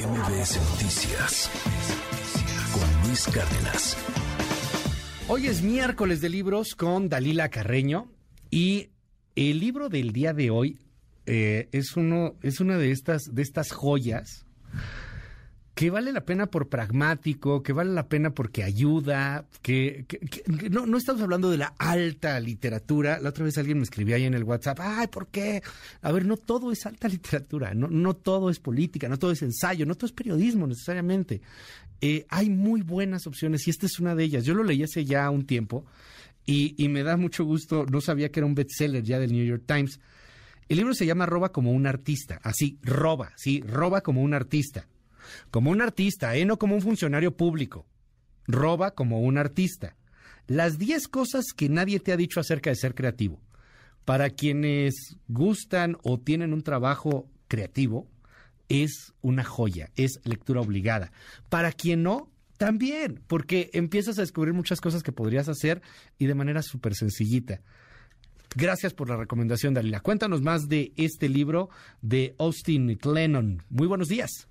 MBS Noticias con Luis Cárdenas. Hoy es miércoles de libros con Dalila Carreño y el libro del día de hoy eh, es uno es una de estas de estas joyas que vale la pena por pragmático, que vale la pena porque ayuda, que, no, estamos hablando de la alta literatura. La otra vez alguien me escribía ahí en el WhatsApp, ay, ¿por qué? A ver, no todo es alta literatura, no, no todo es política, no todo es ensayo, no todo es periodismo necesariamente. Eh, hay muy buenas opciones y esta es una de ellas. Yo lo leí hace ya un tiempo y, y me da mucho gusto, no sabía que era un bestseller ya del New York Times. El libro se llama Roba como un artista, así, roba, sí, roba como un artista como un artista, ¿eh? no como un funcionario público. Roba como un artista. Las 10 cosas que nadie te ha dicho acerca de ser creativo. Para quienes gustan o tienen un trabajo creativo, es una joya, es lectura obligada. Para quien no, también, porque empiezas a descubrir muchas cosas que podrías hacer y de manera súper sencillita. Gracias por la recomendación, Dalila. Cuéntanos más de este libro de Austin Glennon. Muy buenos días.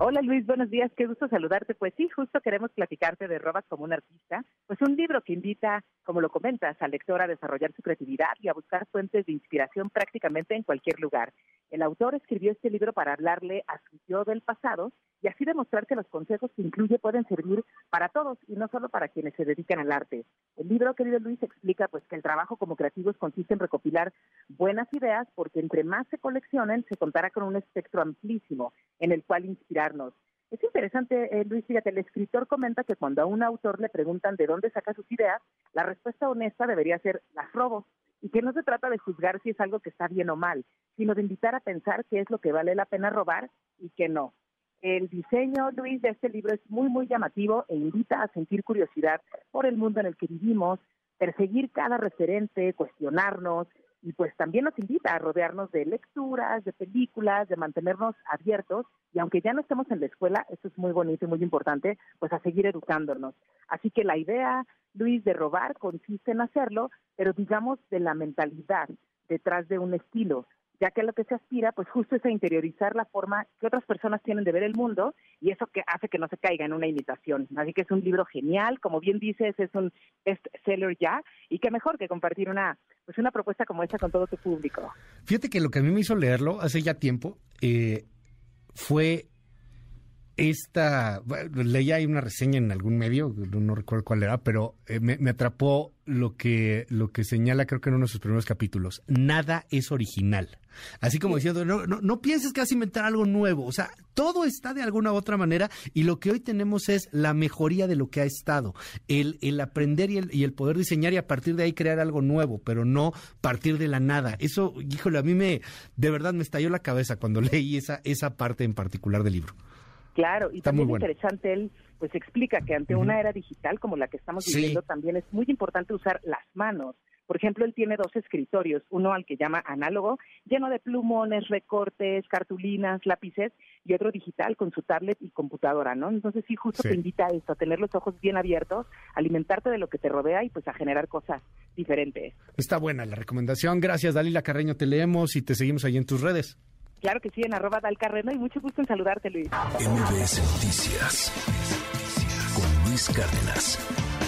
Hola Luis, buenos días, qué gusto saludarte. Pues sí, justo queremos platicarte de Robas como un artista, pues un libro que invita, como lo comentas, al lector a desarrollar su creatividad y a buscar fuentes de inspiración prácticamente en cualquier lugar. El autor escribió este libro para hablarle a su yo del pasado y así demostrar que los consejos que incluye pueden servir para todos y no solo para quienes se dedican al arte. El libro, querido Luis, explica pues que el trabajo como creativos consiste en recopilar buenas ideas porque entre más se coleccionen se contará con un espectro amplísimo en el cual inspirarnos. Es interesante, eh, Luis, fíjate, el escritor comenta que cuando a un autor le preguntan de dónde saca sus ideas, la respuesta honesta debería ser las robo y que no se trata de juzgar si es algo que está bien o mal, sino de invitar a pensar qué es lo que vale la pena robar y qué no. El diseño, Luis, de este libro es muy, muy llamativo e invita a sentir curiosidad por el mundo en el que vivimos, perseguir cada referente, cuestionarnos y pues también nos invita a rodearnos de lecturas, de películas, de mantenernos abiertos y aunque ya no estemos en la escuela, eso es muy bonito y muy importante, pues a seguir educándonos. Así que la idea, Luis, de robar consiste en hacerlo, pero digamos de la mentalidad detrás de un estilo, ya que lo que se aspira, pues justo es a interiorizar la forma que otras personas tienen de ver el mundo y eso que hace que no se caiga en una imitación. Así que es un libro genial, como bien dices, es un seller ya y qué mejor que compartir una pues una propuesta como esta con todo tu público. Fíjate que lo que a mí me hizo leerlo hace ya tiempo eh, fue esta, leía ahí una reseña en algún medio, no, recuerdo cuál era, pero eh, me, atrapó lo que, lo que señala, creo que en uno de sus primeros capítulos. Nada es original. Así como diciendo, no, no, no pienses que vas a inventar algo nuevo. O sea, todo está de alguna u otra manera y lo que hoy tenemos es la mejoría de lo que ha estado. El, el aprender y el, y el poder diseñar y a partir de ahí crear algo nuevo, pero no partir de la nada. Eso, híjole, a mí me, de verdad me estalló la cabeza cuando leí esa, esa parte en particular del libro. Claro, y también interesante, él pues explica que ante una era digital como la que estamos viviendo también es muy importante usar las manos. Por ejemplo, él tiene dos escritorios, uno al que llama análogo, lleno de plumones, recortes, cartulinas, lápices, y otro digital con su tablet y computadora, ¿no? Entonces sí, justo te invita a esto, a tener los ojos bien abiertos, alimentarte de lo que te rodea y pues a generar cosas diferentes. Está buena la recomendación. Gracias, Dalila Carreño. Te leemos y te seguimos ahí en tus redes. Claro que sí, en arroba Dalcarreno y mucho gusto en saludarte, Luis. MBS Noticias con Luis Cárdenas.